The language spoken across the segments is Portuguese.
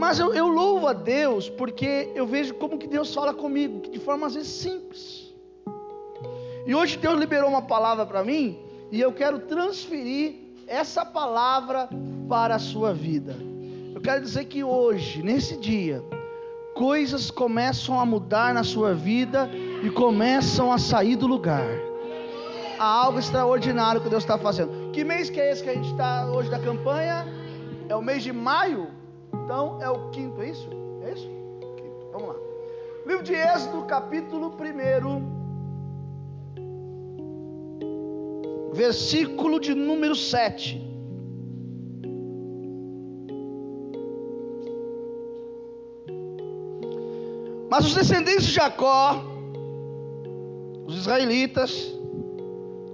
Mas eu, eu louvo a Deus porque eu vejo como que Deus fala comigo, de forma às vezes simples. E hoje Deus liberou uma palavra para mim e eu quero transferir essa palavra para a sua vida. Eu quero dizer que hoje, nesse dia, coisas começam a mudar na sua vida e começam a sair do lugar. Há algo extraordinário que Deus está fazendo. Que mês que é esse que a gente está hoje da campanha? É o mês de maio? Então é o quinto, é isso? É isso? Quinto. Vamos lá. Livro de Êxodo, capítulo 1, versículo de número 7. Mas os descendentes de Jacó, os israelitas,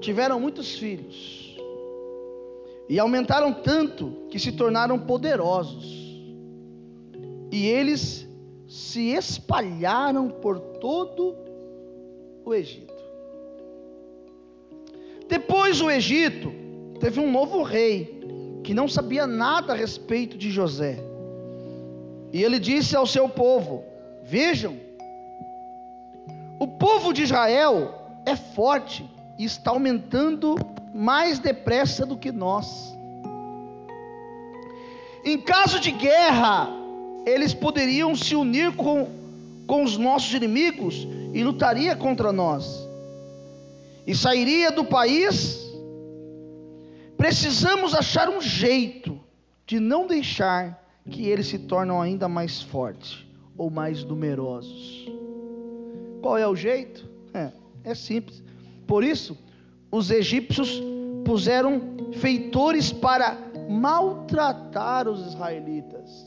tiveram muitos filhos e aumentaram tanto que se tornaram poderosos e eles se espalharam por todo o Egito. Depois o Egito teve um novo rei que não sabia nada a respeito de José. E ele disse ao seu povo: Vejam, o povo de Israel é forte e está aumentando mais depressa do que nós. Em caso de guerra, eles poderiam se unir com, com os nossos inimigos e lutaria contra nós. E sairia do país. Precisamos achar um jeito de não deixar que eles se tornem ainda mais fortes ou mais numerosos. Qual é o jeito? É, é simples. Por isso, os egípcios puseram feitores para maltratar os israelitas.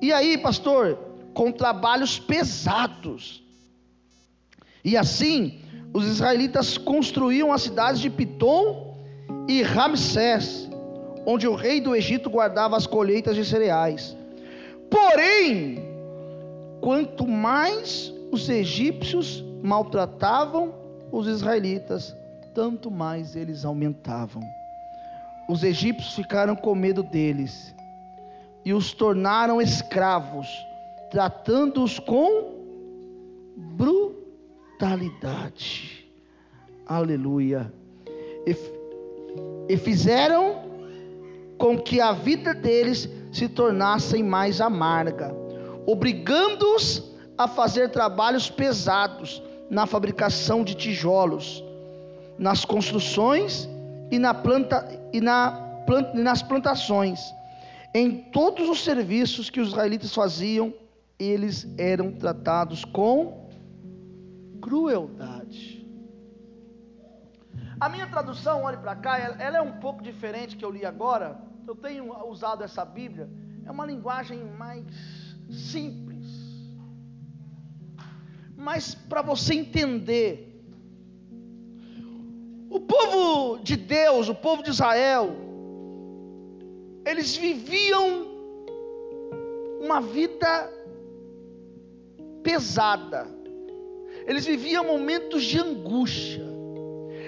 E aí, pastor, com trabalhos pesados. E assim, os israelitas construíam as cidades de Pitom e Ramsés, onde o rei do Egito guardava as colheitas de cereais. Porém, quanto mais os egípcios maltratavam os israelitas, tanto mais eles aumentavam. Os egípcios ficaram com medo deles e os tornaram escravos, tratando-os com brutalidade. Aleluia. E, e fizeram com que a vida deles se tornasse mais amarga, obrigando-os a fazer trabalhos pesados na fabricação de tijolos, nas construções e, na planta, e na, plant, nas plantações em todos os serviços que os israelitas faziam, eles eram tratados com crueldade. A minha tradução, olhe para cá, ela é um pouco diferente que eu li agora. Eu tenho usado essa Bíblia, é uma linguagem mais simples. Mas para você entender, o povo de Deus, o povo de Israel, eles viviam uma vida pesada, eles viviam momentos de angústia,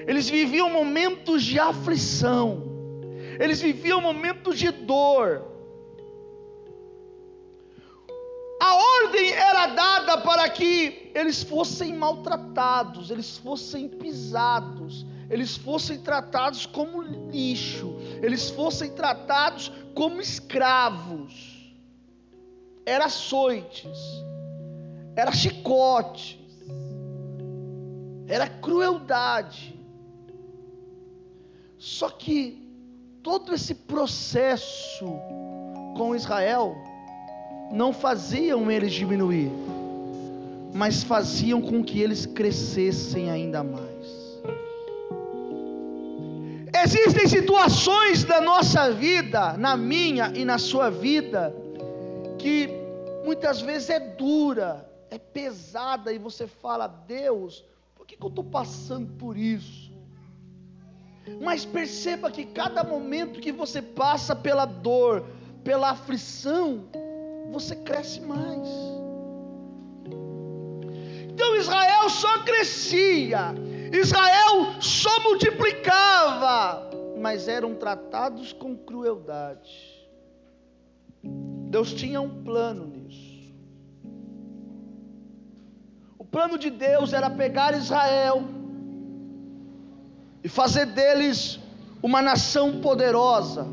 eles viviam momentos de aflição, eles viviam momentos de dor. A ordem era dada para que eles fossem maltratados, eles fossem pisados, eles fossem tratados como lixo, eles fossem tratados como escravos. Era açoites, era chicotes, era crueldade. Só que todo esse processo com Israel não faziam eles diminuir, mas faziam com que eles crescessem ainda mais. Existem situações da nossa vida, na minha e na sua vida, que muitas vezes é dura, é pesada, e você fala, Deus, por que, que eu estou passando por isso? Mas perceba que cada momento que você passa pela dor, pela aflição, você cresce mais. Então Israel só crescia Israel só multiplicava, mas eram tratados com crueldade. Deus tinha um plano nisso. O plano de Deus era pegar Israel e fazer deles uma nação poderosa.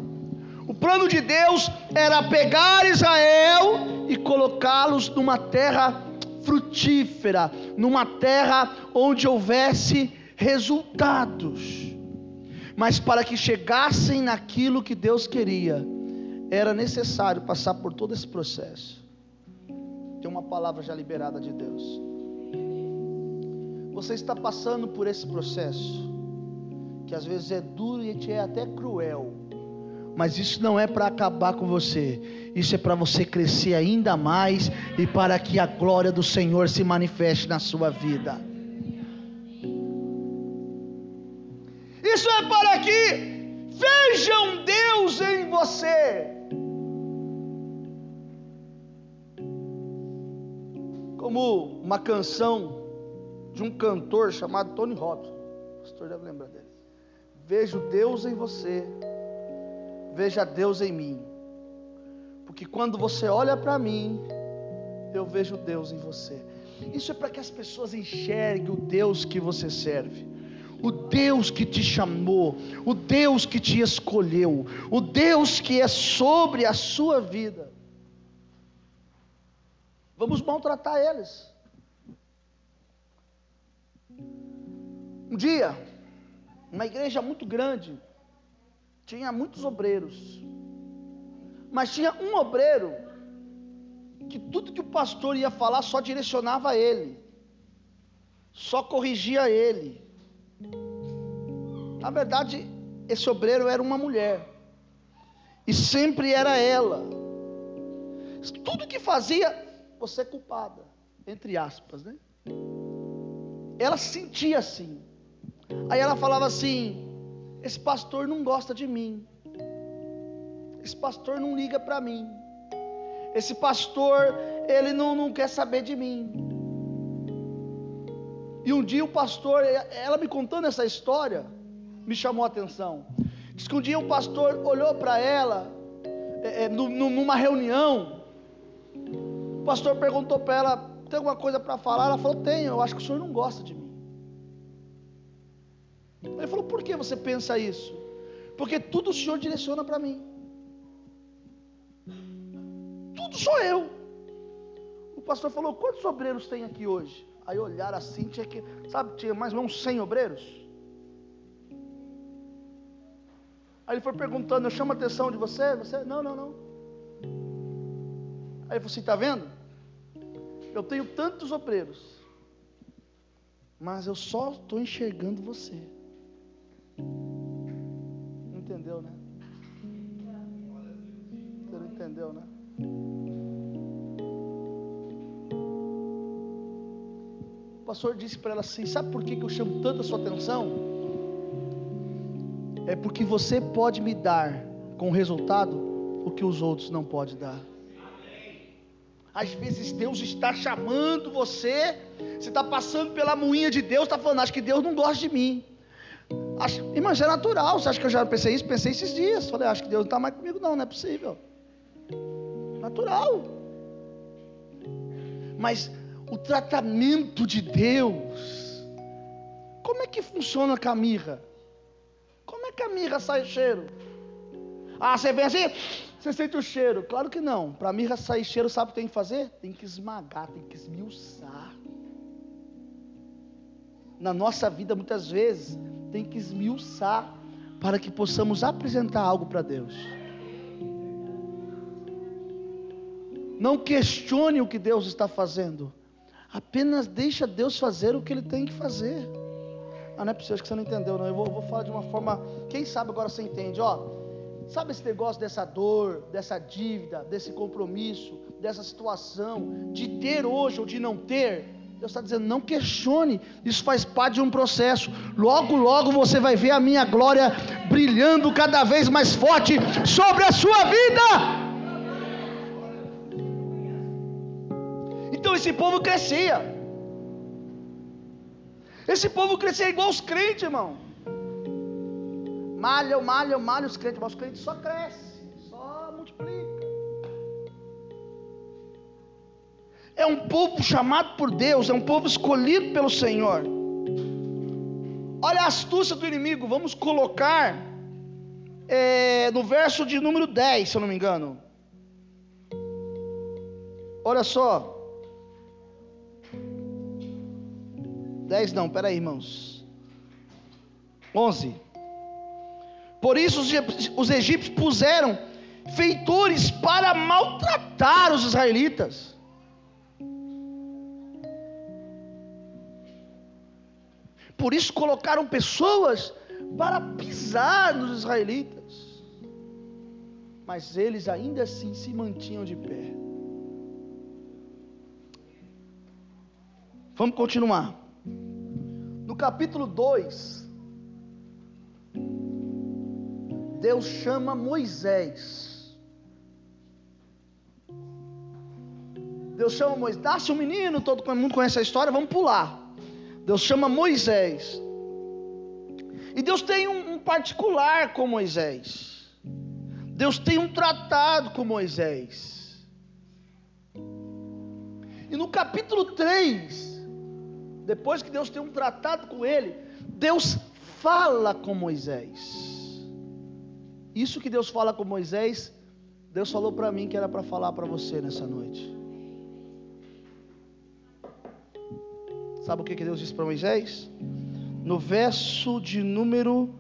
O plano de Deus era pegar Israel e colocá-los numa terra frutífera, numa terra onde houvesse resultados. Mas para que chegassem naquilo que Deus queria, era necessário passar por todo esse processo. Tem uma palavra já liberada de Deus. Você está passando por esse processo, que às vezes é duro e é até cruel, mas isso não é para acabar com você, isso é para você crescer ainda mais e para que a glória do Senhor se manifeste na sua vida. Isso é para que vejam Deus em você. Como uma canção de um cantor chamado Tony Robson. O pastor deve lembrar dele. Vejo Deus em você. Veja Deus em mim. Porque quando você olha para mim, eu vejo Deus em você. Isso é para que as pessoas enxerguem o Deus que você serve o Deus que te chamou, o Deus que te escolheu, o Deus que é sobre a sua vida. Vamos maltratar eles. Um dia, uma igreja muito grande, tinha muitos obreiros, mas tinha um obreiro que tudo que o pastor ia falar só direcionava ele, só corrigia ele. Na verdade, esse obreiro era uma mulher. E sempre era ela. Tudo que fazia, você é culpada. Entre aspas, né? Ela sentia assim. Aí ela falava assim: Esse pastor não gosta de mim. Esse pastor não liga para mim. Esse pastor, ele não, não quer saber de mim. E um dia o pastor, ela me contando essa história, me chamou a atenção. Diz que um dia um pastor olhou para ela, é, é, numa reunião, o pastor perguntou para ela: tem alguma coisa para falar? Ela falou: tenho, eu acho que o senhor não gosta de mim. Ele falou: por que você pensa isso? Porque tudo o senhor direciona para mim. Tudo sou eu. O pastor falou: quantos obreiros tem aqui hoje? Aí olharam assim, tinha que, sabe, tinha mais ou menos 100 obreiros. Aí ele foi perguntando, eu chamo a atenção de você? Você, não, não, não. Aí ele falou assim, está vendo? Eu tenho tantos obreiros, mas eu só estou enxergando você. Entendeu, né? O pastor disse para ela assim: Sabe por que, que eu chamo tanto a sua atenção? é porque você pode me dar com resultado o que os outros não podem dar. Às vezes Deus está chamando você, você está passando pela moinha de Deus, está falando, acho que Deus não gosta de mim. Acho, mas é natural, você acha que eu já pensei isso? Pensei esses dias. Falei, acho que Deus não está mais comigo, não, não é possível. Natural. Mas o tratamento de Deus, como é que funciona a mirra? que a mirra sai cheiro? Ah, você vem assim, você sente o cheiro. Claro que não. Para mirra sair cheiro, sabe o que tem que fazer? Tem que esmagar, tem que esmiuçar. Na nossa vida, muitas vezes, tem que esmiuçar para que possamos apresentar algo para Deus. Não questione o que Deus está fazendo. Apenas deixa Deus fazer o que Ele tem que fazer. Ah, não é possível, acho que você não entendeu, não. Eu vou, vou falar de uma forma. Quem sabe agora você entende, ó. Sabe esse negócio dessa dor, dessa dívida, desse compromisso, dessa situação, de ter hoje ou de não ter? Deus está dizendo, não questione, isso faz parte de um processo. Logo, logo você vai ver a minha glória brilhando cada vez mais forte sobre a sua vida. Esse povo crescia. Esse povo crescia igual os crentes, irmão. Malha, malha, malha os crentes, mas os crentes só crescem, só multiplica. é um povo chamado por Deus, é um povo escolhido pelo Senhor. Olha a astúcia do inimigo, vamos colocar é, no verso de número 10, se eu não me engano. Olha só. 10 não, peraí, irmãos. 11. Por isso os egípcios puseram feitores para maltratar os israelitas. Por isso colocaram pessoas para pisar nos israelitas. Mas eles ainda assim se mantinham de pé. Vamos continuar. Capítulo 2, Deus chama Moisés. Deus chama Moisés. Nasce um menino, todo mundo conhece a história, vamos pular. Deus chama Moisés. E Deus tem um, um particular com Moisés. Deus tem um tratado com Moisés. E no capítulo 3, depois que Deus tem um tratado com ele, Deus fala com Moisés. Isso que Deus fala com Moisés, Deus falou para mim que era para falar para você nessa noite. Sabe o que Deus disse para Moisés? no verso de número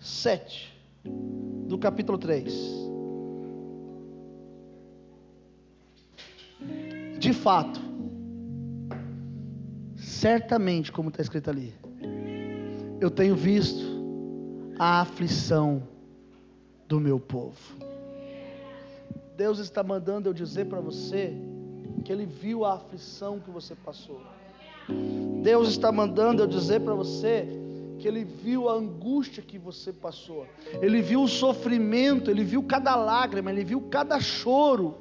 7 do capítulo 3. De fato, certamente, como está escrito ali, eu tenho visto a aflição do meu povo. Deus está mandando eu dizer para você que Ele viu a aflição que você passou. Deus está mandando eu dizer para você que Ele viu a angústia que você passou, Ele viu o sofrimento, Ele viu cada lágrima, Ele viu cada choro,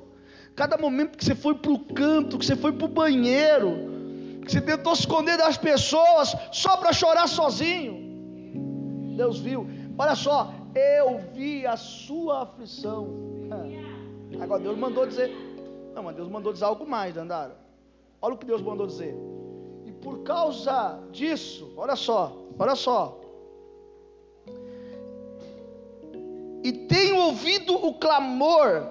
cada momento que você foi para o canto, que você foi para o banheiro, que você tentou se esconder das pessoas só para chorar sozinho. Deus viu, olha só, eu vi a sua aflição. Agora Deus mandou dizer, não, mas Deus mandou dizer algo mais, Andara. Olha o que Deus mandou dizer por causa disso, olha só, olha só. E tenho ouvido o clamor,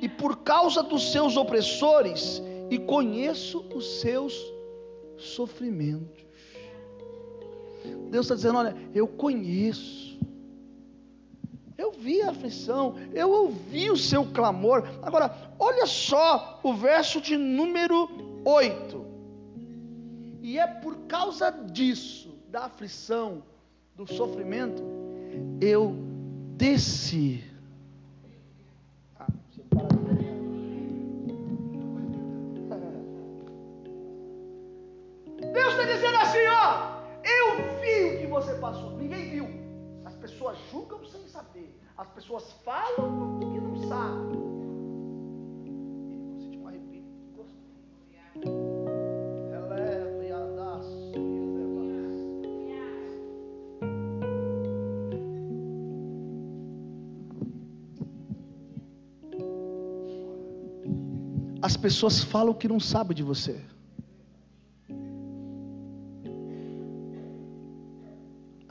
e por causa dos seus opressores, e conheço os seus sofrimentos. Deus está dizendo: olha, eu conheço, eu vi a aflição, eu ouvi o seu clamor. Agora, olha só o verso de número 8. E é por causa disso, da aflição, do sofrimento, eu desci. Dizendo assim, ó, eu vi o que você passou, ninguém viu. As pessoas julgam sem saber, as pessoas falam do que não sabem. as pessoas falam que não sabem de você.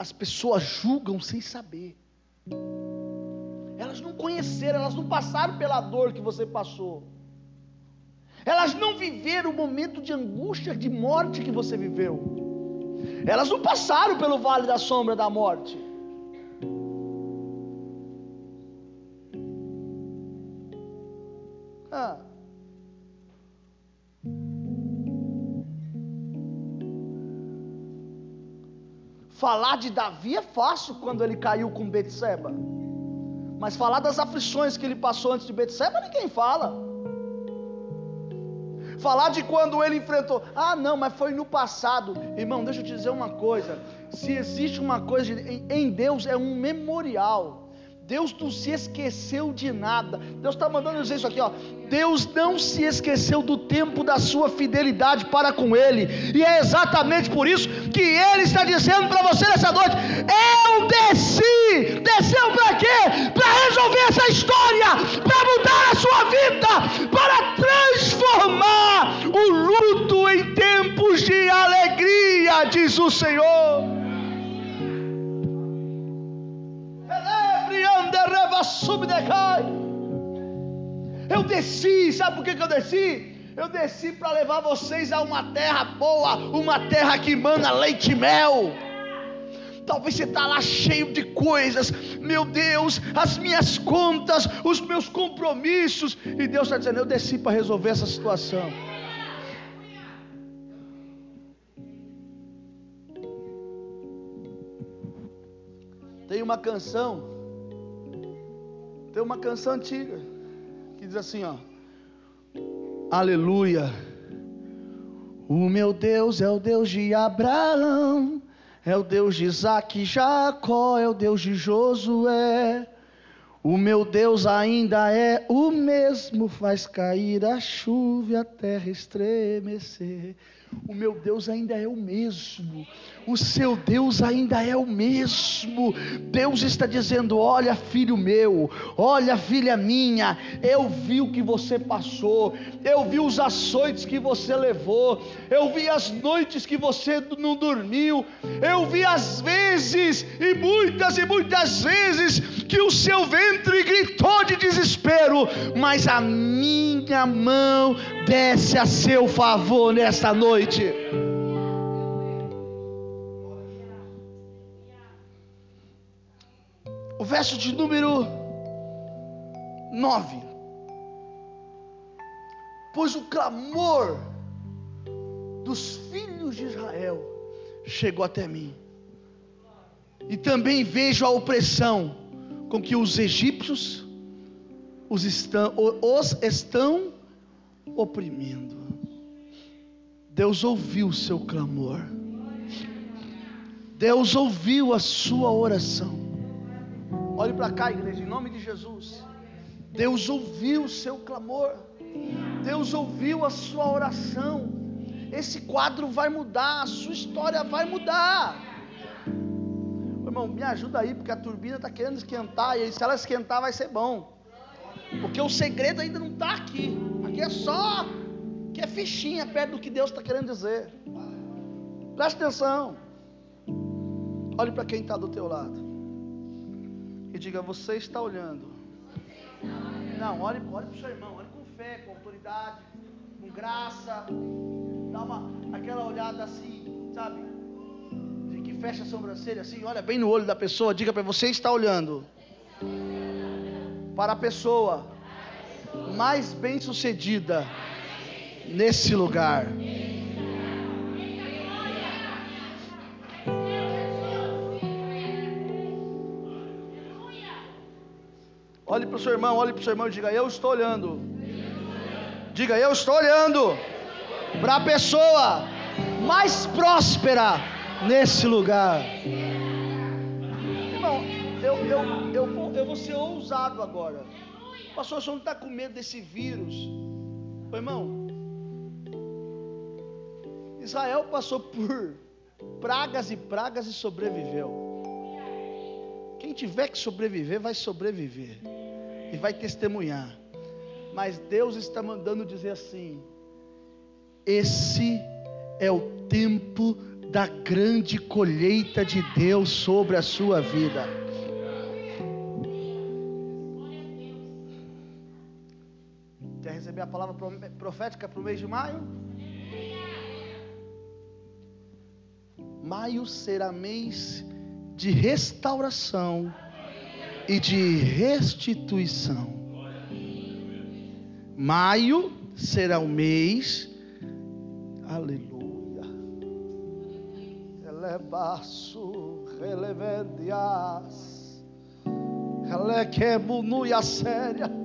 As pessoas julgam sem saber. Elas não conheceram, elas não passaram pela dor que você passou. Elas não viveram o momento de angústia, de morte que você viveu. Elas não passaram pelo vale da sombra da morte. Falar de Davi é fácil quando ele caiu com Betseba. Mas falar das aflições que ele passou antes de Betseba, ninguém fala. Falar de quando ele enfrentou, ah, não, mas foi no passado. Irmão, deixa eu te dizer uma coisa: se existe uma coisa em Deus, é um memorial. Deus não se esqueceu de nada. Deus está mandando dizer isso aqui, ó. Deus não se esqueceu do tempo da sua fidelidade para com Ele, e é exatamente por isso que Ele está dizendo para você nessa noite: Eu desci, desceu para quê? Para resolver essa história, para mudar a sua vida, para transformar o luto em tempos de alegria, diz o Senhor. Eu desci, sabe por que, que eu desci? Eu desci para levar vocês a uma terra boa, uma terra que mana leite e mel. Talvez você está lá cheio de coisas, meu Deus, as minhas contas, os meus compromissos, e Deus está dizendo: Eu desci para resolver essa situação. Tem uma canção tem uma canção antiga que diz assim, ó: Aleluia. O meu Deus é o Deus de Abraão, é o Deus de Isaac Jacó, é o Deus de Josué. O meu Deus ainda é o mesmo, faz cair a chuva e a terra estremecer. O meu Deus ainda é o mesmo. O seu Deus ainda é o mesmo. Deus está dizendo: Olha, filho meu, olha, filha minha, eu vi o que você passou, eu vi os açoites que você levou, eu vi as noites que você não dormiu, eu vi as vezes, e muitas e muitas vezes, que o seu ventre gritou de desespero, mas a minha mão desce a seu favor nesta noite. O verso de número 9. Pois o clamor dos filhos de Israel chegou até mim. E também vejo a opressão com que os egípcios os estão, os estão oprimindo. Deus ouviu o seu clamor. Deus ouviu a sua oração. Olhe para cá, igreja, em nome de Jesus. Deus ouviu o seu clamor. Deus ouviu a sua oração. Esse quadro vai mudar, a sua história vai mudar. Irmão, me ajuda aí, porque a turbina está querendo esquentar, e se ela esquentar vai ser bom. Porque o segredo ainda não está aqui. Aqui é só que é fichinha perto do que Deus está querendo dizer. Preste atenção. Olhe para quem está do teu lado. E diga, você está olhando. Não, olhe, olhe para o seu irmão, olhe com fé, com autoridade, com graça. Dá uma, aquela olhada assim, sabe? De que fecha a sobrancelha assim, olha bem no olho da pessoa, diga para você está olhando para a pessoa mais bem sucedida nesse lugar. Olhe para o seu irmão, olhe para o seu irmão e diga: Eu estou olhando. Diga: Eu estou olhando para a pessoa mais próspera nesse lugar. Irmão, eu, eu, eu, vou, eu vou ser ousado agora. Pastor, o senhor não está com medo desse vírus? Ô, irmão, Israel passou por pragas e pragas e sobreviveu. Quem tiver que sobreviver, vai sobreviver e vai testemunhar. Mas Deus está mandando dizer assim: esse é o tempo da grande colheita de Deus sobre a sua vida. Receber a palavra profética para o mês de maio? Maio será mês de restauração e de restituição. Maio será o mês, aleluia. Elequemunuia séria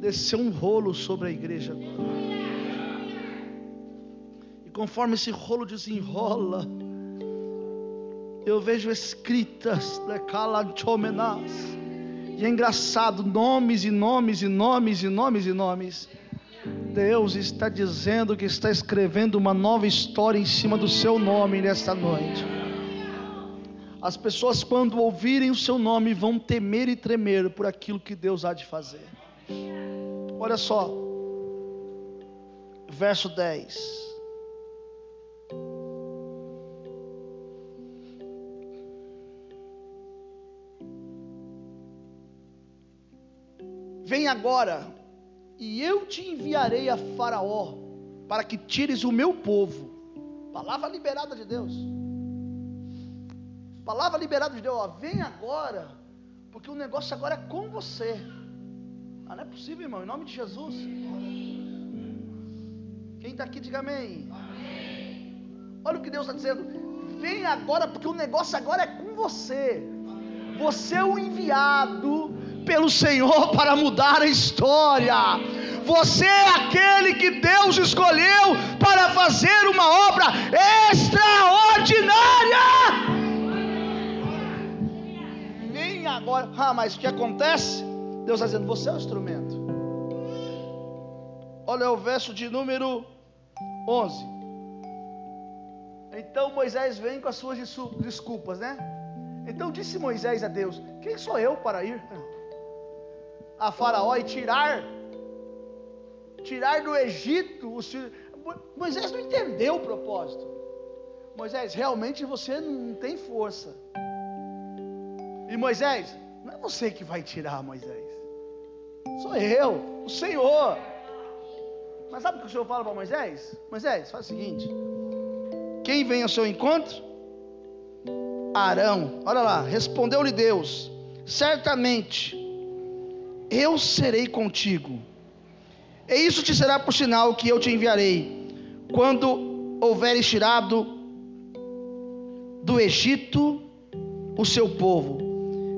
desceu um rolo sobre a igreja E conforme esse rolo desenrola, eu vejo escritas, e é engraçado, nomes e nomes e nomes e nomes e nomes. Deus está dizendo que está escrevendo uma nova história em cima do seu nome nesta noite. As pessoas, quando ouvirem o seu nome, vão temer e tremer por aquilo que Deus há de fazer. Olha só, verso 10. Vem agora, e eu te enviarei a Faraó, para que tires o meu povo. Palavra liberada de Deus. Palavra liberada de Deus, ó, vem agora, porque o negócio agora é com você. Ah, não é possível, irmão, em nome de Jesus. Quem está aqui, diga amém. amém. Olha o que Deus está dizendo. Vem agora, porque o negócio agora é com você. Você é o enviado pelo Senhor para mudar a história. Você é aquele que Deus escolheu para fazer uma obra extraordinária. Nem agora, ah, mas o que acontece? Deus está dizendo: você é o instrumento. Olha o verso de número 11. Então Moisés vem com as suas desculpas, né? Então disse Moisés a Deus: Quem sou eu para ir a Faraó e tirar tirar do Egito os filhos. Moisés não entendeu o propósito. Moisés, realmente você não tem força. E Moisés, não é você que vai tirar, Moisés. Sou eu, o Senhor. Mas sabe o que o Senhor fala para Moisés? Moisés, faz o seguinte: quem vem ao seu encontro? Arão. Olha lá, respondeu-lhe Deus: certamente eu serei contigo e isso te será por sinal que eu te enviarei. Quando houveres tirado do Egito o seu povo,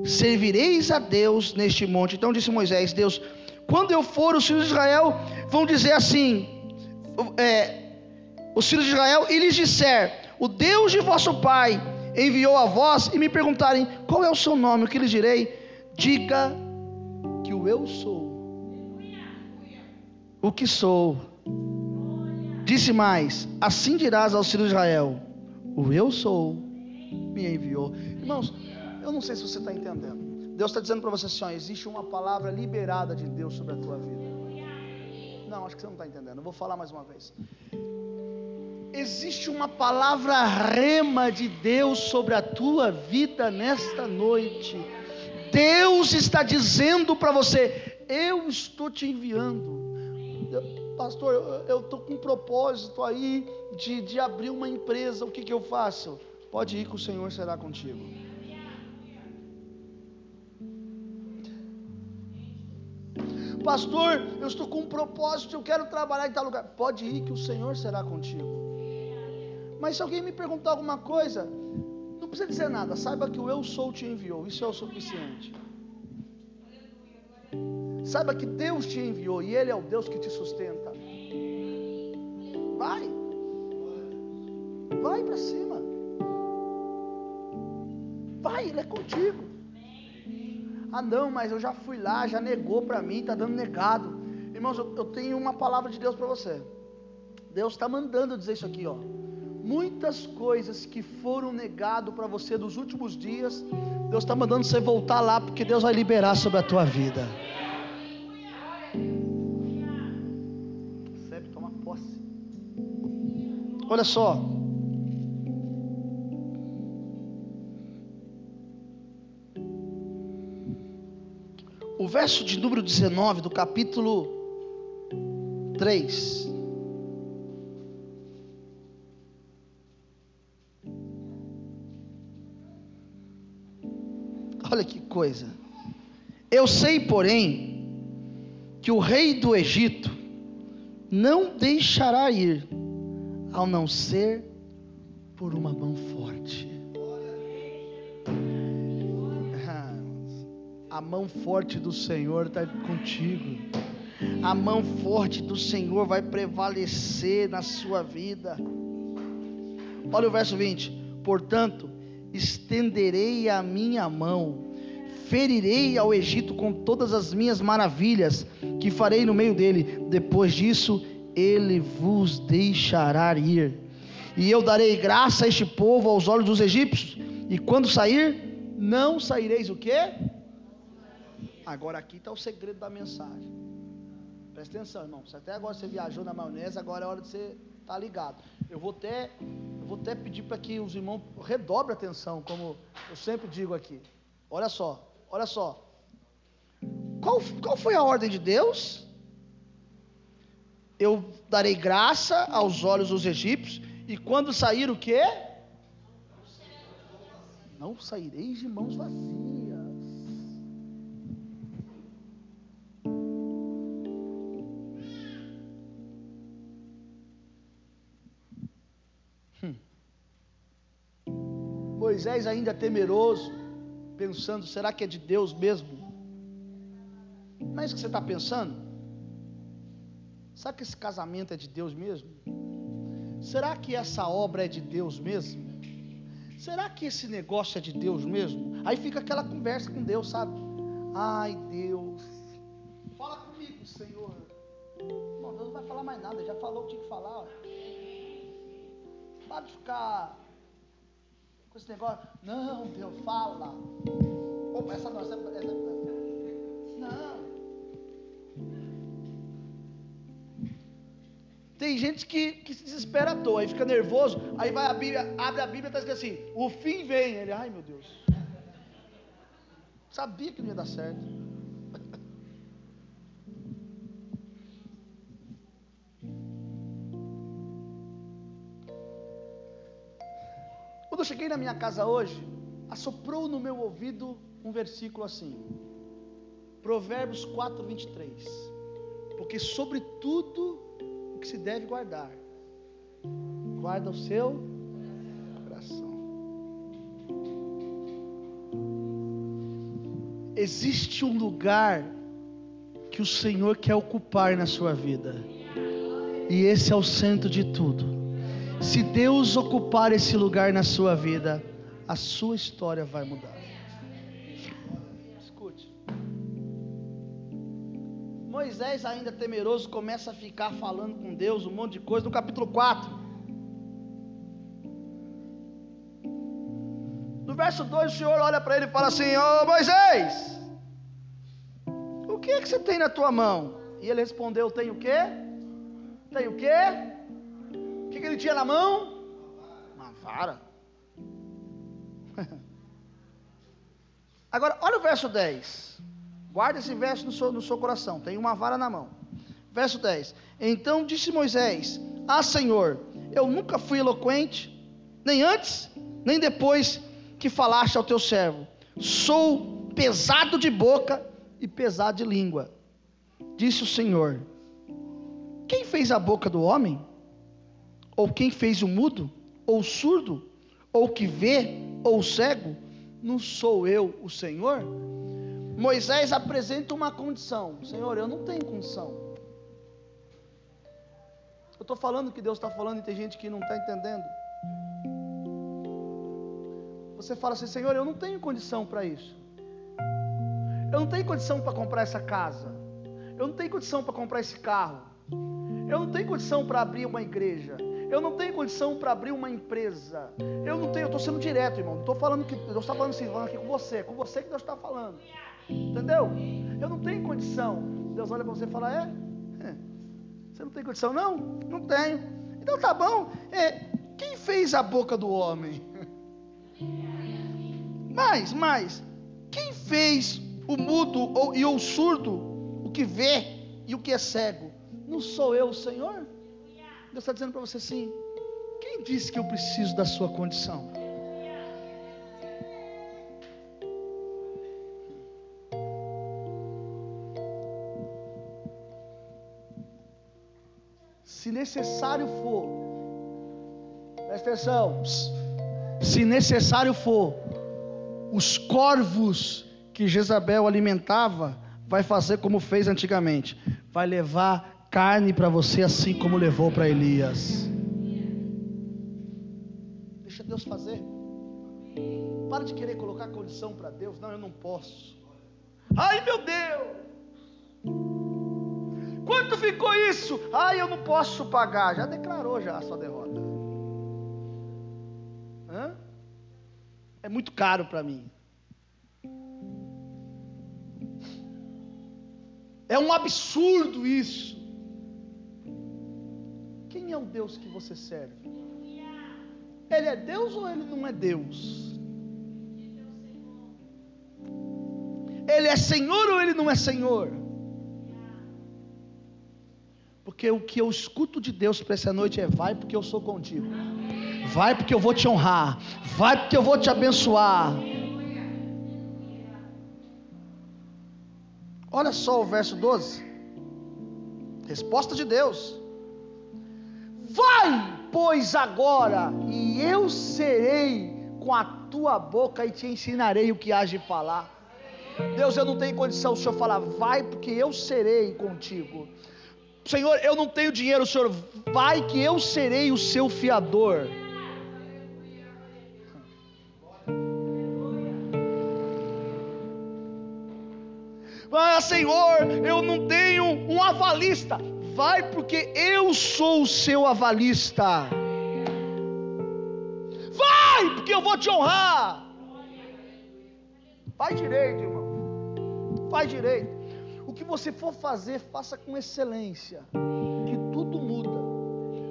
servireis a Deus neste monte. Então disse Moisés: Deus, quando eu for, os filhos de Israel vão dizer assim: é, os filhos de Israel, e lhes disser: O Deus de vosso pai enviou a vós, e me perguntarem: Qual é o seu nome? O que lhes direi? Diga que o eu sou o que sou. Disse mais: Assim dirás aos filhos de Israel: O eu sou me enviou. Irmãos, eu não sei se você está entendendo. Deus está dizendo para você assim: ó, existe uma palavra liberada de Deus sobre a tua vida. Não, acho que você não está entendendo. Eu vou falar mais uma vez. Existe uma palavra rema de Deus sobre a tua vida nesta noite. Deus está dizendo para você: Eu estou te enviando pastor, eu estou com um propósito aí de, de abrir uma empresa, o que, que eu faço? Pode ir que o Senhor será contigo. Pastor, eu estou com um propósito, eu quero trabalhar em tal lugar. Pode ir que o Senhor será contigo. Mas se alguém me perguntar alguma coisa, não precisa dizer nada, saiba que o eu sou te enviou, isso é o suficiente. Saiba que Deus te enviou e Ele é o Deus que te sustenta. Vai. Vai para cima. Vai, Ele é contigo. Ah, não, mas eu já fui lá, já negou para mim, está dando negado. Irmãos, eu, eu tenho uma palavra de Deus para você. Deus está mandando dizer isso aqui, ó. Muitas coisas que foram negado para você dos últimos dias, Deus está mandando você voltar lá, porque Deus vai liberar sobre a tua vida. Olha só. Verso de número 19 do capítulo 3. Olha que coisa. Eu sei, porém, que o rei do Egito não deixará ir ao não ser por uma mão forte. A mão forte do Senhor está contigo. A mão forte do Senhor vai prevalecer na sua vida. Olha o verso 20. Portanto, estenderei a minha mão, ferirei ao Egito com todas as minhas maravilhas que farei no meio dele. Depois disso, ele vos deixará ir. E eu darei graça a este povo aos olhos dos egípcios. E quando sair, não saireis o quê? Agora aqui está o segredo da mensagem. Presta atenção, irmão. Se até agora você viajou na maionese, agora é hora de você estar tá ligado. Eu vou até, eu vou até pedir para que os irmãos redobrem a atenção, como eu sempre digo aqui. Olha só, olha só. Qual, qual foi a ordem de Deus? Eu darei graça aos olhos dos egípcios, e quando sair o quê? Não saireis de mãos vazias. Moisés ainda temeroso, pensando: será que é de Deus mesmo? Não é isso que você está pensando? Será que esse casamento é de Deus mesmo? Será que essa obra é de Deus mesmo? Será que esse negócio é de Deus mesmo? Aí fica aquela conversa com Deus, sabe? Ai, Deus, fala comigo, Senhor. Não, Deus não vai falar mais nada, já falou o que tinha que falar. Para de ficar com esse negócio. Não, Deus, fala. Opa, essa não, essa, essa, essa. Não. Tem gente que, que se desespera à toa, aí fica nervoso, aí vai a Bíblia, abre a Bíblia e está escrito assim: o fim vem. Ele, ai meu Deus. Sabia que não ia dar certo. Eu cheguei na minha casa hoje, assoprou no meu ouvido um versículo assim, Provérbios 4, 23. Porque sobre tudo o que se deve guardar, guarda o seu coração. Existe um lugar que o Senhor quer ocupar na sua vida, e esse é o centro de tudo. Se Deus ocupar esse lugar na sua vida, a sua história vai mudar. Escute. Moisés, ainda temeroso, começa a ficar falando com Deus um monte de coisa no capítulo 4. No verso 2, o Senhor olha para ele e fala assim: Ô oh, Moisés, o que é que você tem na tua mão? E ele respondeu: Tem o quê? Tem o quê? Que, ele tinha na mão? Uma vara. Agora, olha o verso 10. Guarda esse verso no seu, no seu coração. Tem uma vara na mão. Verso 10. Então disse Moisés: Ah, Senhor, eu nunca fui eloquente, nem antes, nem depois que falaste ao teu servo. Sou pesado de boca e pesado de língua. Disse o Senhor: Quem fez a boca do homem? Ou quem fez o mudo? Ou o surdo? Ou o que vê? Ou o cego? Não sou eu o Senhor? Moisés apresenta uma condição: Senhor, eu não tenho condição. Eu estou falando que Deus está falando e tem gente que não está entendendo. Você fala assim: Senhor, eu não tenho condição para isso. Eu não tenho condição para comprar essa casa. Eu não tenho condição para comprar esse carro. Eu não tenho condição para abrir uma igreja. Eu não tenho condição para abrir uma empresa. Eu não tenho, eu estou sendo direto, irmão. Estou falando que Deus está falando assim, falando aqui com você, com você que Deus está falando. Entendeu? Eu não tenho condição. Deus olha para você e fala: é? é? Você não tem condição? Não, não tenho. Então tá bom. É, quem fez a boca do homem? Mais, mais. Quem fez o mudo e o surdo, o que vê e o que é cego? Não sou eu, Senhor? Deus está dizendo para você assim: quem disse que eu preciso da sua condição? Se necessário for, presta atenção, se necessário for, os corvos que Jezabel alimentava, vai fazer como fez antigamente, vai levar carne para você, assim como levou para Elias. Deixa Deus fazer. Para de querer colocar condição para Deus. Não, eu não posso. Ai meu Deus! Quanto ficou isso? Ai, eu não posso pagar. Já declarou já a sua derrota. Hã? É muito caro para mim. É um absurdo isso. É o Deus que você serve? Ele é Deus ou ele não é Deus? Ele é Senhor ou ele não é Senhor? Porque o que eu escuto de Deus para essa noite é: vai porque eu sou contigo, vai porque eu vou te honrar, vai porque eu vou te abençoar. Olha só o verso 12. Resposta de Deus. Vai, pois agora, e eu serei com a tua boca e te ensinarei o que hás de falar. Deus, eu não tenho condição. O Senhor fala, vai, porque eu serei contigo. Senhor, eu não tenho dinheiro. Senhor, vai, que eu serei o seu fiador. Ah, Senhor, eu não tenho um avalista. Vai, porque eu sou o seu avalista. Vai, porque eu vou te honrar. Faz direito, irmão. Faz direito. O que você for fazer, faça com excelência. Que tudo muda.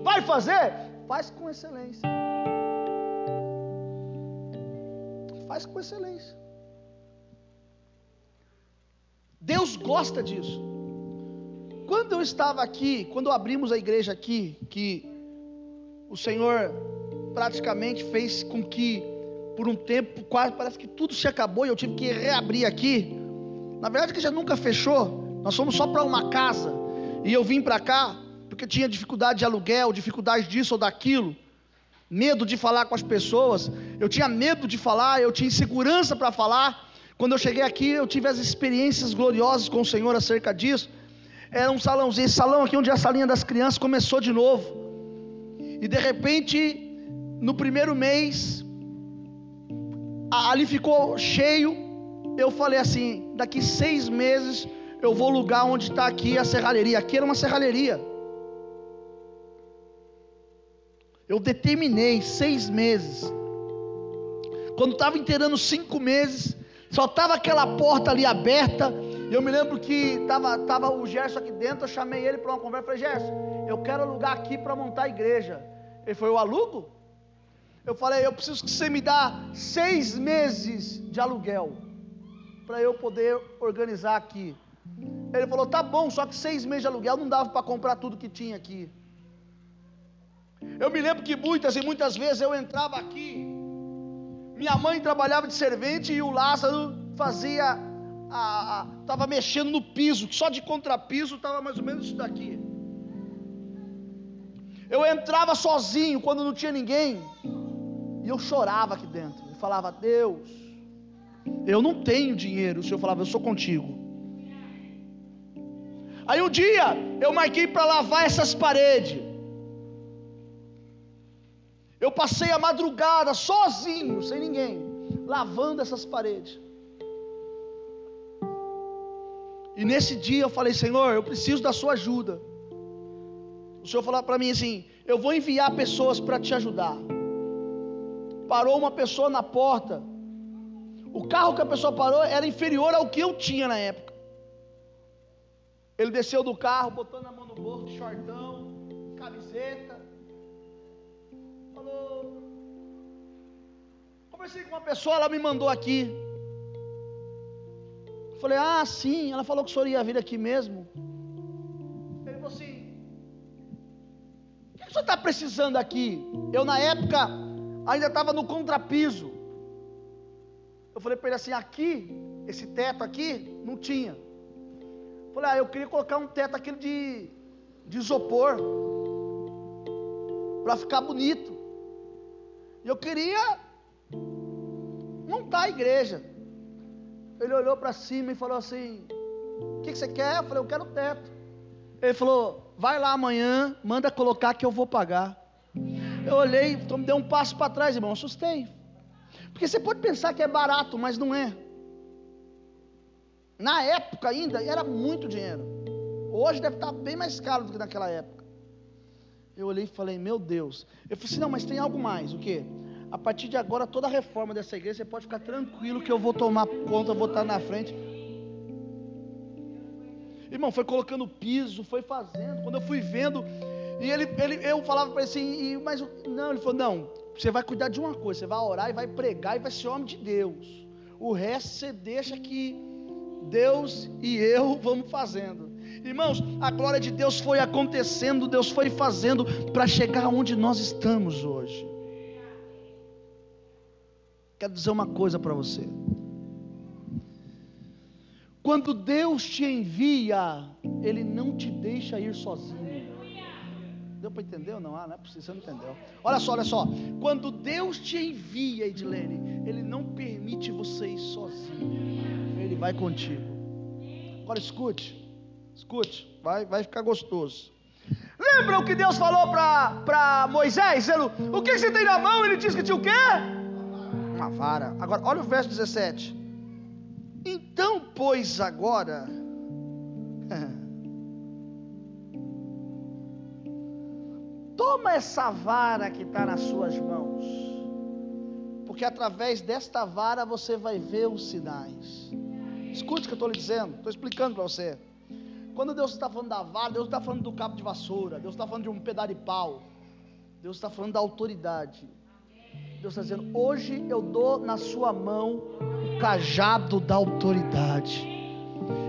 Vai fazer? Faz com excelência. Faz com excelência. Deus gosta disso. Quando eu estava aqui, quando abrimos a igreja aqui, que o Senhor praticamente fez com que, por um tempo, quase parece que tudo se acabou e eu tive que reabrir aqui. Na verdade, que já nunca fechou. Nós fomos só para uma casa e eu vim para cá porque tinha dificuldade de aluguel, dificuldade disso ou daquilo, medo de falar com as pessoas. Eu tinha medo de falar, eu tinha insegurança para falar. Quando eu cheguei aqui, eu tive as experiências gloriosas com o Senhor acerca disso. Era um salãozinho, esse salão aqui onde a salinha das crianças começou de novo. E de repente, no primeiro mês, ali ficou cheio. Eu falei assim: daqui seis meses eu vou lugar onde está aqui a serralheria. Aqui era uma serralheria. Eu determinei seis meses. Quando estava inteirando cinco meses, só estava aquela porta ali aberta. Eu me lembro que estava tava o Gerson aqui dentro. Eu chamei ele para uma conversa. Falei, Gerson, eu quero alugar aqui para montar a igreja. Ele foi, eu alugo? Eu falei, eu preciso que você me dá seis meses de aluguel para eu poder organizar aqui. Ele falou, tá bom, só que seis meses de aluguel não dava para comprar tudo que tinha aqui. Eu me lembro que muitas e muitas vezes eu entrava aqui minha mãe trabalhava de servente e o Lázaro fazia, estava mexendo no piso, só de contrapiso estava mais ou menos isso daqui. Eu entrava sozinho quando não tinha ninguém e eu chorava aqui dentro. Eu falava, Deus, eu não tenho dinheiro. O Senhor falava, eu sou contigo. Aí um dia eu marquei para lavar essas paredes. Eu passei a madrugada sozinho, sem ninguém, lavando essas paredes. E nesse dia eu falei: Senhor, eu preciso da sua ajuda. O Senhor falou para mim assim: Eu vou enviar pessoas para te ajudar. Parou uma pessoa na porta. O carro que a pessoa parou era inferior ao que eu tinha na época. Ele desceu do carro, botando a mão no bolso, shortão, camiseta. Conversei com uma pessoa, ela me mandou aqui. Falei, ah, sim. Ela falou que o senhor ia vir aqui mesmo. Ele falou assim: O que o senhor está precisando aqui? Eu, na época, ainda estava no contrapiso. Eu falei para ele assim: aqui, esse teto aqui, não tinha. Falei, ah, eu queria colocar um teto aquele de, de isopor. Para ficar bonito. E eu queria montar a igreja. Ele olhou para cima e falou assim: O que, que, você quer? Eu falei: Eu quero teto. Ele falou: Vai lá amanhã, manda colocar que eu vou pagar. Eu olhei, então me um passo para trás, irmão, assustei. Porque você pode pensar que é barato, mas não é. Na época ainda era muito dinheiro. Hoje deve estar bem mais caro do que naquela época. Eu olhei e falei, meu Deus. Eu falei assim, não, mas tem algo mais. O quê? A partir de agora, toda a reforma dessa igreja, você pode ficar tranquilo que eu vou tomar conta, eu vou estar na frente. Irmão, foi colocando piso, foi fazendo. Quando eu fui vendo, e ele, ele eu falava para ele assim, mas não, ele falou, não, você vai cuidar de uma coisa, você vai orar e vai pregar e vai ser homem de Deus. O resto você deixa que Deus e eu vamos fazendo. Irmãos, a glória de Deus foi acontecendo, Deus foi fazendo para chegar onde nós estamos hoje. Quero dizer uma coisa para você. Quando Deus te envia, Ele não te deixa ir sozinho. Deu para entender ou não? Ah, não é possível, você não entendeu. Olha só, olha só. Quando Deus te envia, Edilene, Ele não permite você ir sozinho. Ele vai contigo. Agora escute, escute, vai, vai ficar gostoso. Lembra o que Deus falou para Moisés? Dizendo, o que você tem na mão? Ele disse que tinha o quê? Vara. Agora, olha o verso 17. Então, pois agora. Toma essa vara que está nas suas mãos, porque através desta vara você vai ver os sinais. Escute o que eu estou lhe dizendo, estou explicando para você. Quando Deus está falando da vara, Deus está falando do cabo de vassoura, Deus está falando de um pedaço de pau, Deus está falando da autoridade. Deus está dizendo: hoje eu dou na sua mão o cajado da autoridade.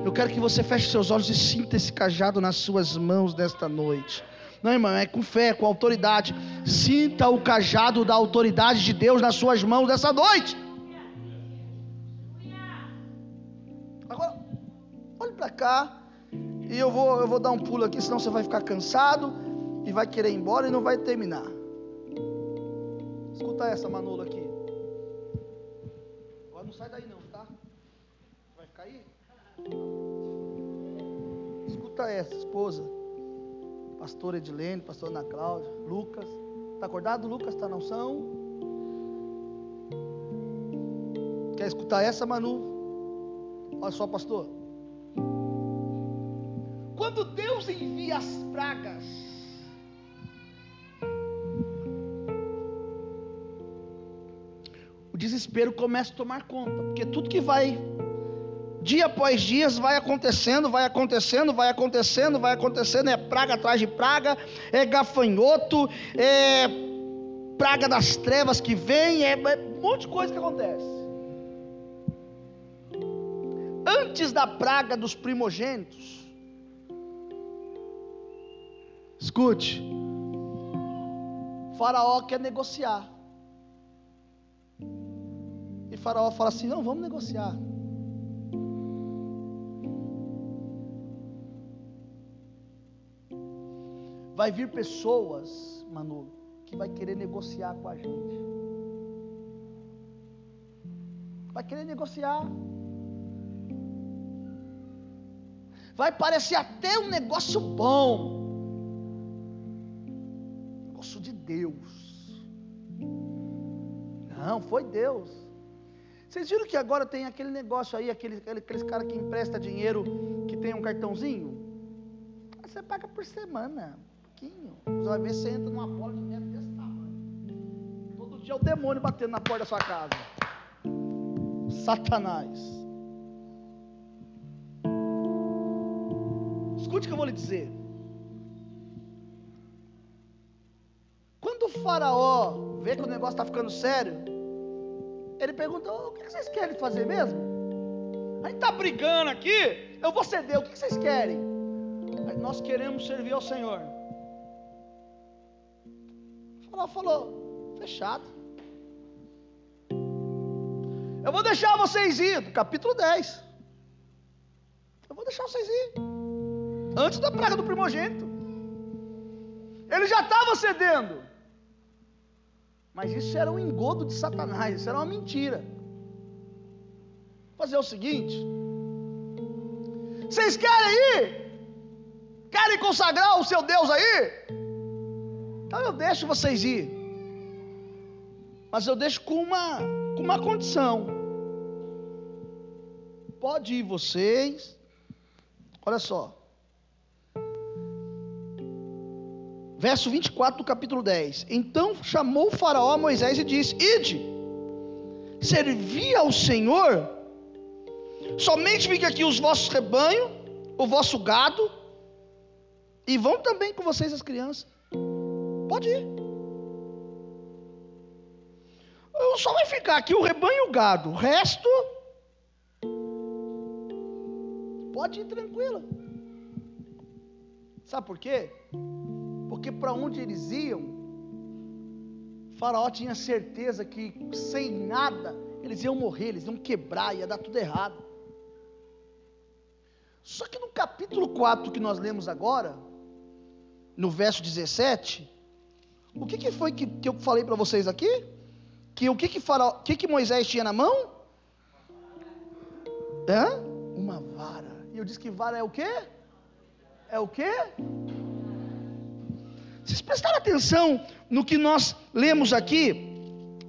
Eu quero que você feche seus olhos e sinta esse cajado nas suas mãos nesta noite. Não, irmão, é com fé, com autoridade. Sinta o cajado da autoridade de Deus nas suas mãos nessa noite. Agora, olhe para cá. E eu vou, eu vou dar um pulo aqui, senão você vai ficar cansado e vai querer ir embora e não vai terminar. Escuta essa, Manolo, aqui. Agora não sai daí não, tá? Vai ficar aí? Escuta essa, esposa pastor Edilene, pastor Ana Cláudia, Lucas. Está acordado, Lucas? Está na unção? Quer escutar essa, Manu? Olha só, pastor. Quando Deus envia as pragas, desespero começa a tomar conta, porque tudo que vai dia após dia vai acontecendo, vai acontecendo, vai acontecendo, vai acontecendo, é praga atrás de praga, é gafanhoto, é praga das trevas que vem, é, é um monte de coisa que acontece. Antes da praga dos primogênitos, escute, Faraó quer negociar. Faraó fala assim: não, vamos negociar. Vai vir pessoas, Manu, que vai querer negociar com a gente. Vai querer negociar. Vai parecer até um negócio bom. Negócio de Deus. Não, foi Deus. Vocês viram que agora tem aquele negócio aí, aquele, aqueles caras que empresta dinheiro, que tem um cartãozinho? Você paga por semana pouquinho. Você vai ver, você entra numa porta de metro desse tamanho. Todo dia é o demônio batendo na porta da sua casa. Satanás. Escute o que eu vou lhe dizer. Quando o faraó vê que o negócio está ficando sério, ele pergunta: o que vocês querem fazer mesmo? A gente está brigando aqui, eu vou ceder, o que vocês querem? Nós queremos servir ao Senhor. Ela falou: fechado. Eu vou deixar vocês ir, capítulo 10. Eu vou deixar vocês ir. Antes da praga do primogênito. Ele já estava cedendo. Mas isso era um engodo de Satanás, isso era uma mentira. Vou fazer o seguinte: vocês querem ir? Querem consagrar o seu Deus aí? Então eu deixo vocês ir. Mas eu deixo com uma, com uma condição. Pode ir vocês. Olha só. Verso 24 do capítulo 10. Então chamou o Faraó a Moisés e disse: Ide, servi ao Senhor, somente fique aqui os vossos rebanhos, o vosso gado, e vão também com vocês as crianças. Pode ir. Só vai ficar aqui o rebanho e o gado. O resto. Pode ir tranquilo. Sabe por quê? Porque para onde eles iam, Faraó tinha certeza que sem nada eles iam morrer, eles iam quebrar, ia dar tudo errado. Só que no capítulo 4 que nós lemos agora, no verso 17, o que, que foi que, que eu falei para vocês aqui? Que o que que, faraó, que que Moisés tinha na mão? Hã? Uma vara. E eu disse que vara é o quê? É o quê? Vocês prestaram atenção no que nós lemos aqui,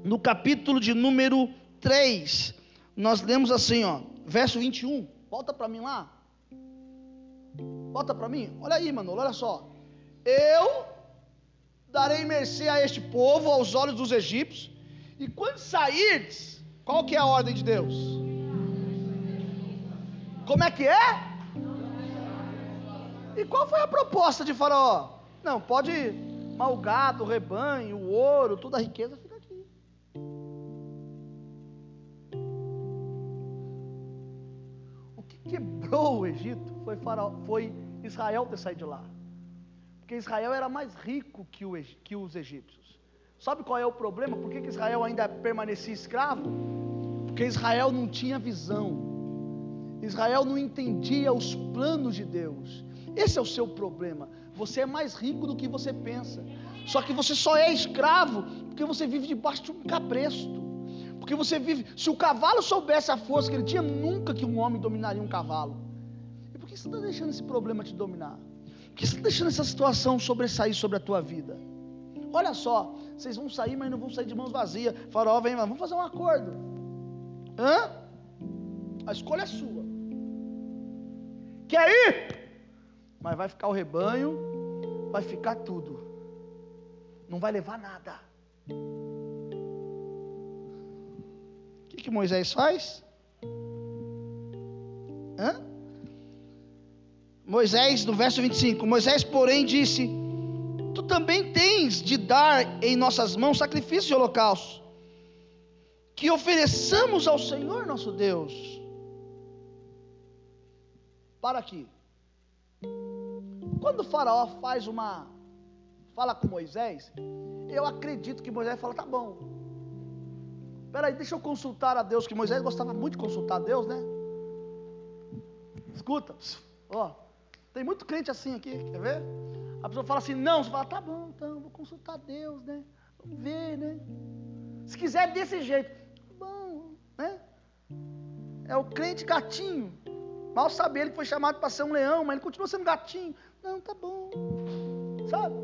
no capítulo de número 3. Nós lemos assim, ó, verso 21. Volta para mim lá. Volta para mim. Olha aí, mano, olha só. Eu darei mercê a este povo aos olhos dos egípcios, e quando sairdes, qual que é a ordem de Deus? Como é que é? E qual foi a proposta de Faraó? Não, pode mal o gado, o rebanho, o ouro, toda a riqueza fica aqui. O que quebrou o Egito foi, faraó, foi Israel ter saído de lá. Porque Israel era mais rico que, o, que os egípcios. Sabe qual é o problema? Por que, que Israel ainda permanecia escravo? Porque Israel não tinha visão. Israel não entendia os planos de Deus. Esse é o seu problema. Você é mais rico do que você pensa. Só que você só é escravo porque você vive debaixo de um cabresto. Porque você vive. Se o cavalo soubesse a força que ele tinha, nunca que um homem dominaria um cavalo. E por que você está deixando esse problema te dominar? Por que você está deixando essa situação sobressair sobre a tua vida? Olha só, vocês vão sair, mas não vão sair de mãos vazias. Farol, vem, vamos fazer um acordo. Hã? A escolha é sua. Quer ir? Mas vai ficar o rebanho, vai ficar tudo. Não vai levar nada. O que, que Moisés faz? Hã? Moisés, no verso 25: Moisés, porém, disse: Tu também tens de dar em nossas mãos sacrifício de holocausto, que ofereçamos ao Senhor nosso Deus. Para aqui. Quando o faraó faz uma fala com Moisés, eu acredito que Moisés fala, tá bom. Peraí, deixa eu consultar a Deus, que Moisés gostava muito de consultar a Deus, né? Escuta, ó, tem muito crente assim aqui, quer ver? A pessoa fala assim, não, você fala, tá bom, então, vou consultar Deus, né? Vamos ver, né? Se quiser desse jeito, tá bom, né? É o crente gatinho. Mal sabe ele que foi chamado para ser um leão, mas ele continua sendo gatinho. Não, tá bom. Sabe?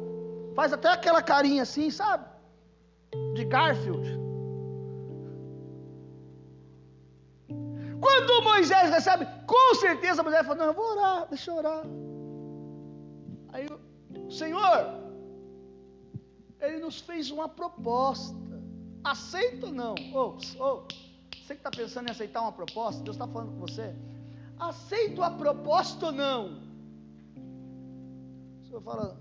Faz até aquela carinha assim, sabe? De Garfield. Quando Moisés recebe, com certeza Moisés fala: Não, eu vou orar, deixa eu orar. Aí o Senhor, Ele nos fez uma proposta. Aceita ou não? Ou, oh, oh, você que está pensando em aceitar uma proposta, Deus está falando com você. Aceito a proposta ou não? Senhor fala,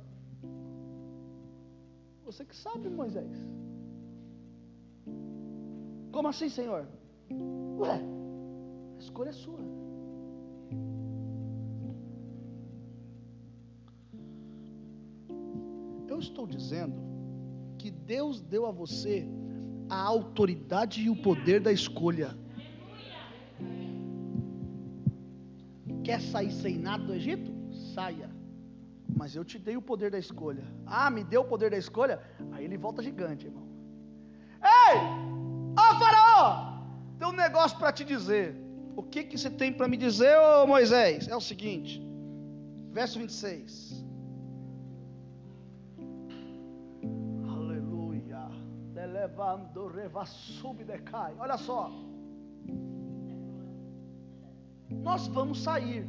você que sabe, Moisés. Como assim, Senhor? Ué, a escolha é sua. Eu estou dizendo que Deus deu a você a autoridade e o poder da escolha. Quer sair sem nada do Egito? Saia mas eu te dei o poder da escolha. Ah, me deu o poder da escolha? Aí ele volta gigante, irmão. Ei! Ó faraó! Tem um negócio para te dizer. O que, que você tem para me dizer, ô Moisés? É o seguinte, verso 26. Aleluia. Levando, reva, sub, decai. Olha só. Nós vamos sair,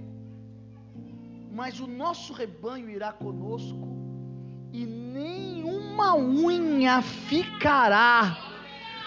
mas o nosso rebanho irá conosco, e nenhuma unha ficará.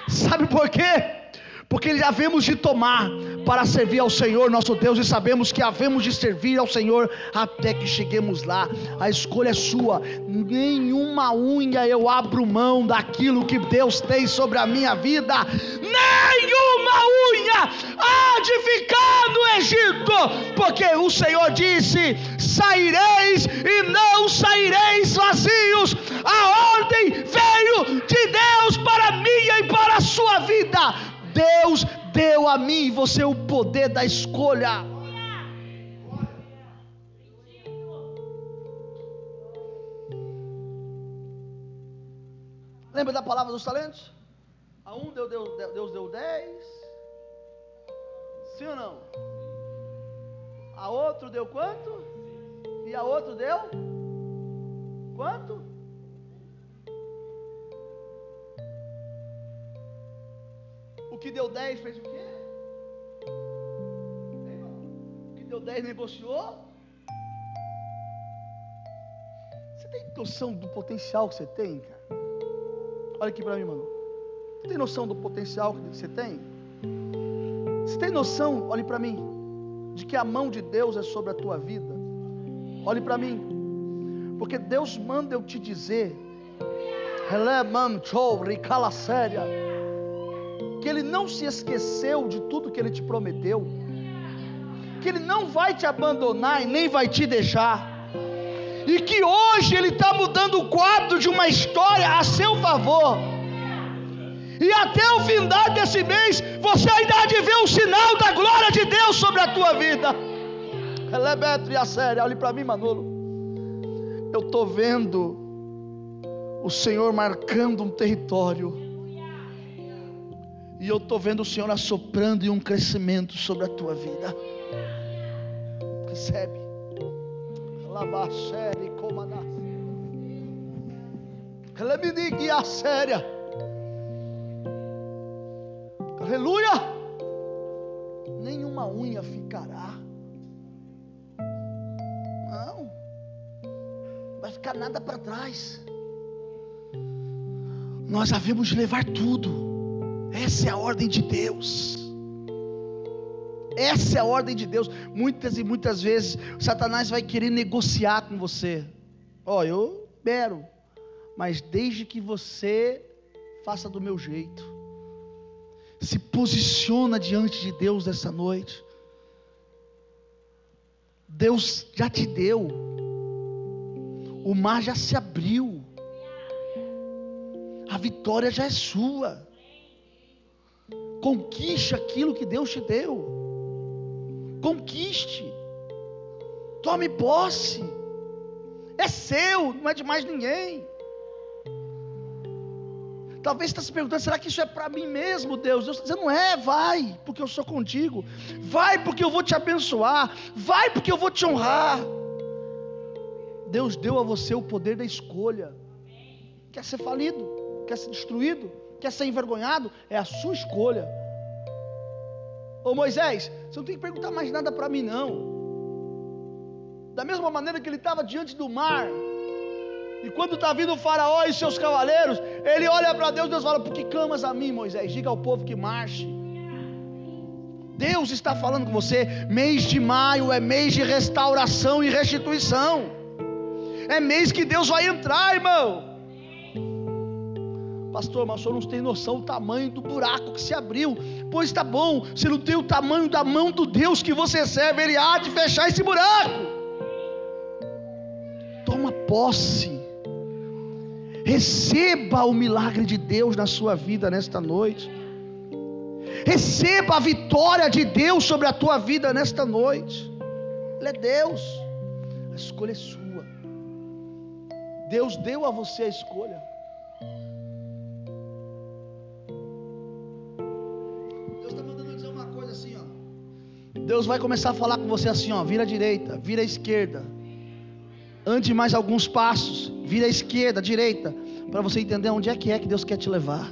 Sabe por quê? Porque ele havemos de tomar para servir ao Senhor nosso Deus e sabemos que havemos de servir ao Senhor até que cheguemos lá. A escolha é sua. Nenhuma unha eu abro mão daquilo que Deus tem sobre a minha vida. Nenhuma unha há de ficar no Egito, porque o Senhor disse: saireis e não saireis vazios. A ordem veio de Deus para minha e para a sua vida. Deus deu a mim e você o poder da escolha. Lembra da palavra dos talentos? A um Deus deu, Deus deu dez. Sim ou não? A outro deu quanto? E a outro deu? Quanto? Que deu 10 fez o quê? O que deu 10 negociou? Você tem noção do potencial que você tem, cara? Olha aqui para mim, mano. Você tem noção do potencial que você tem? Você tem noção, olhe para mim, de que a mão de Deus é sobre a tua vida? Olhe para mim, porque Deus manda eu te dizer, Releman Chou, Ricala Séria que Ele não se esqueceu de tudo que Ele te prometeu, que Ele não vai te abandonar e nem vai te deixar, e que hoje Ele está mudando o quadro de uma história a seu favor. E até o findar desse mês, você ainda há de ver o sinal da glória de Deus sobre a tua vida. Elebeto e a sério, olhe para mim, Manolo. Eu estou vendo o Senhor marcando um território e eu estou vendo o Senhor assoprando e um crescimento sobre a tua vida. Recebe. Labachere comandar. Ela me diga séria. Aleluia. Nenhuma unha ficará. Não. Vai ficar nada para trás. Nós havemos levar tudo essa é a ordem de Deus. Essa é a ordem de Deus. Muitas e muitas vezes Satanás vai querer negociar com você. Ó, oh, eu espero, mas desde que você faça do meu jeito. Se posiciona diante de Deus essa noite. Deus já te deu. O mar já se abriu. A vitória já é sua. Conquiste aquilo que Deus te deu. Conquiste. Tome posse. É seu, não é de mais ninguém. Talvez você está se perguntando: será que isso é para mim mesmo, Deus? Deus está dizendo: não é, vai, porque eu sou contigo. Vai, porque eu vou te abençoar. Vai, porque eu vou te honrar. Deus deu a você o poder da escolha. Quer ser falido? Quer ser destruído? Quer ser envergonhado, é a sua escolha. Ô Moisés, você não tem que perguntar mais nada para mim, não. Da mesma maneira que ele estava diante do mar, e quando está vindo o Faraó e seus cavaleiros, ele olha para Deus, Deus fala: Por que clamas a mim, Moisés? Diga ao povo que marche. Deus está falando com você. Mês de maio é mês de restauração e restituição. É mês que Deus vai entrar, irmão. Pastor, mas o senhor não tem noção do tamanho do buraco que se abriu. Pois está bom, se não tem o tamanho da mão do Deus que você serve, ele há de fechar esse buraco. Toma posse. Receba o milagre de Deus na sua vida nesta noite. Receba a vitória de Deus sobre a tua vida nesta noite. Ele é Deus. A escolha é sua. Deus deu a você a escolha. Deus vai começar a falar com você assim, ó, vira à direita, vira à esquerda. Ande mais alguns passos, vira à esquerda, à direita, para você entender onde é que é que Deus quer te levar.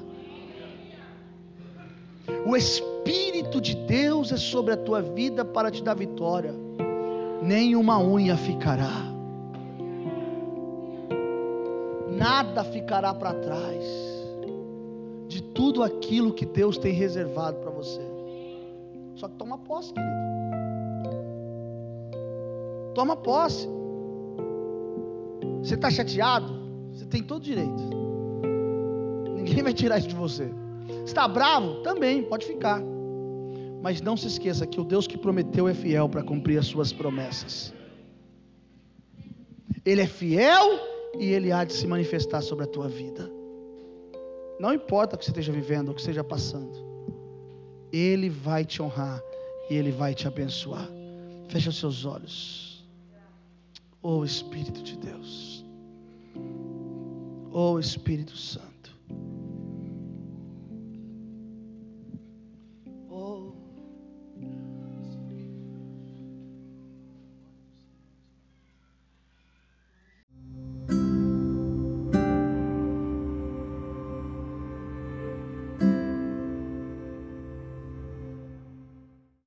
O Espírito de Deus é sobre a tua vida para te dar vitória. Nenhuma unha ficará. Nada ficará para trás tudo aquilo que Deus tem reservado para você. Só que toma posse, querido. Toma posse. Você está chateado? Você tem todo direito. Ninguém vai tirar isso de você. Está bravo? Também, pode ficar. Mas não se esqueça que o Deus que prometeu é fiel para cumprir as suas promessas. Ele é fiel e ele há de se manifestar sobre a tua vida. Não importa o que você esteja vivendo, o que esteja passando. Ele vai te honrar e ele vai te abençoar. Fecha os seus olhos. Oh Espírito de Deus. Oh Espírito Santo.